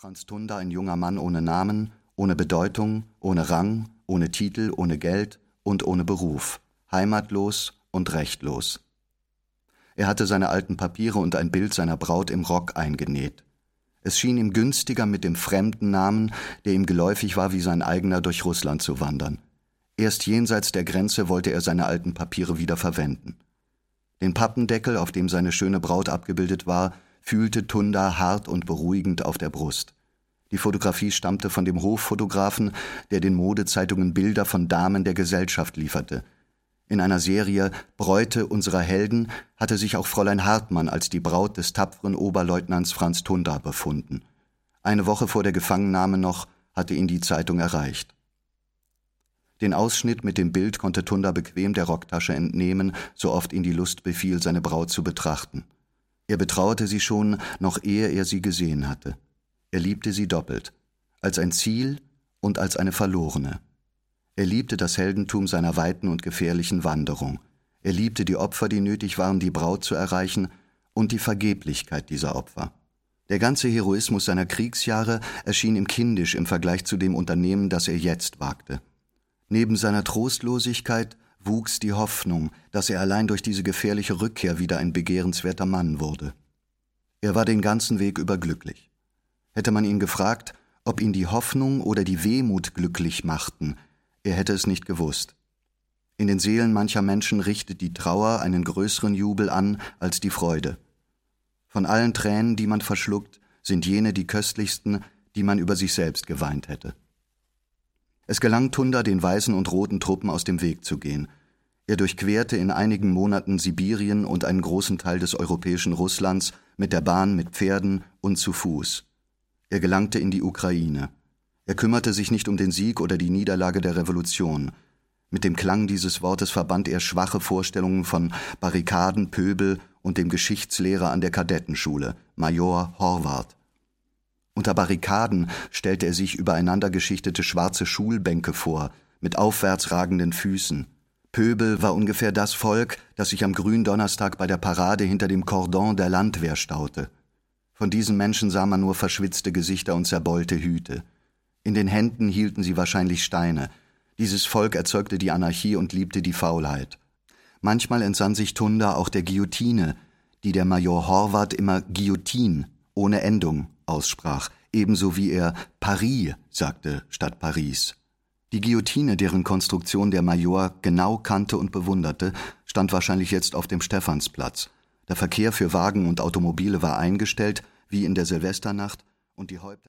Franz Tunda ein junger Mann ohne Namen, ohne Bedeutung, ohne Rang, ohne Titel, ohne Geld und ohne Beruf, heimatlos und rechtlos. Er hatte seine alten Papiere und ein Bild seiner Braut im Rock eingenäht. Es schien ihm günstiger, mit dem fremden Namen, der ihm geläufig war wie sein eigener, durch Russland zu wandern. Erst jenseits der Grenze wollte er seine alten Papiere wieder verwenden. Den Pappendeckel, auf dem seine schöne Braut abgebildet war, fühlte Tunda hart und beruhigend auf der Brust. Die Fotografie stammte von dem Hoffotografen, der den Modezeitungen Bilder von Damen der Gesellschaft lieferte. In einer Serie Bräute unserer Helden hatte sich auch Fräulein Hartmann als die Braut des tapferen Oberleutnants Franz Tunda befunden. Eine Woche vor der Gefangennahme noch hatte ihn die Zeitung erreicht. Den Ausschnitt mit dem Bild konnte Tunda bequem der Rocktasche entnehmen, so oft ihn die Lust befiel, seine Braut zu betrachten. Er betrauerte sie schon, noch ehe er sie gesehen hatte. Er liebte sie doppelt, als ein Ziel und als eine verlorene. Er liebte das Heldentum seiner weiten und gefährlichen Wanderung. Er liebte die Opfer, die nötig waren, die Braut zu erreichen, und die Vergeblichkeit dieser Opfer. Der ganze Heroismus seiner Kriegsjahre erschien ihm kindisch im Vergleich zu dem Unternehmen, das er jetzt wagte. Neben seiner Trostlosigkeit wuchs die Hoffnung, dass er allein durch diese gefährliche Rückkehr wieder ein begehrenswerter Mann wurde. Er war den ganzen Weg über glücklich. Hätte man ihn gefragt, ob ihn die Hoffnung oder die Wehmut glücklich machten, er hätte es nicht gewusst. In den Seelen mancher Menschen richtet die Trauer einen größeren Jubel an als die Freude. Von allen Tränen, die man verschluckt, sind jene die köstlichsten, die man über sich selbst geweint hätte. Es gelang Tunda, den weißen und roten Truppen aus dem Weg zu gehen. Er durchquerte in einigen Monaten Sibirien und einen großen Teil des europäischen Russlands mit der Bahn, mit Pferden und zu Fuß. Er gelangte in die Ukraine. Er kümmerte sich nicht um den Sieg oder die Niederlage der Revolution. Mit dem Klang dieses Wortes verband er schwache Vorstellungen von Barrikaden, Pöbel und dem Geschichtslehrer an der Kadettenschule, Major Horvath. Unter Barrikaden stellte er sich übereinander geschichtete schwarze Schulbänke vor, mit aufwärts ragenden Füßen. Pöbel war ungefähr das Volk, das sich am Gründonnerstag bei der Parade hinter dem Kordon der Landwehr staute. Von diesen Menschen sah man nur verschwitzte Gesichter und zerbeulte Hüte. In den Händen hielten sie wahrscheinlich Steine. Dieses Volk erzeugte die Anarchie und liebte die Faulheit. Manchmal entsann sich Tunda auch der Guillotine, die der Major Horvath immer Guillotine ohne Endung aussprach, ebenso wie er Paris sagte statt Paris. Die Guillotine, deren Konstruktion der Major genau kannte und bewunderte, stand wahrscheinlich jetzt auf dem Stephansplatz. Der Verkehr für Wagen und Automobile war eingestellt, wie in der Silvesternacht, und die Häupter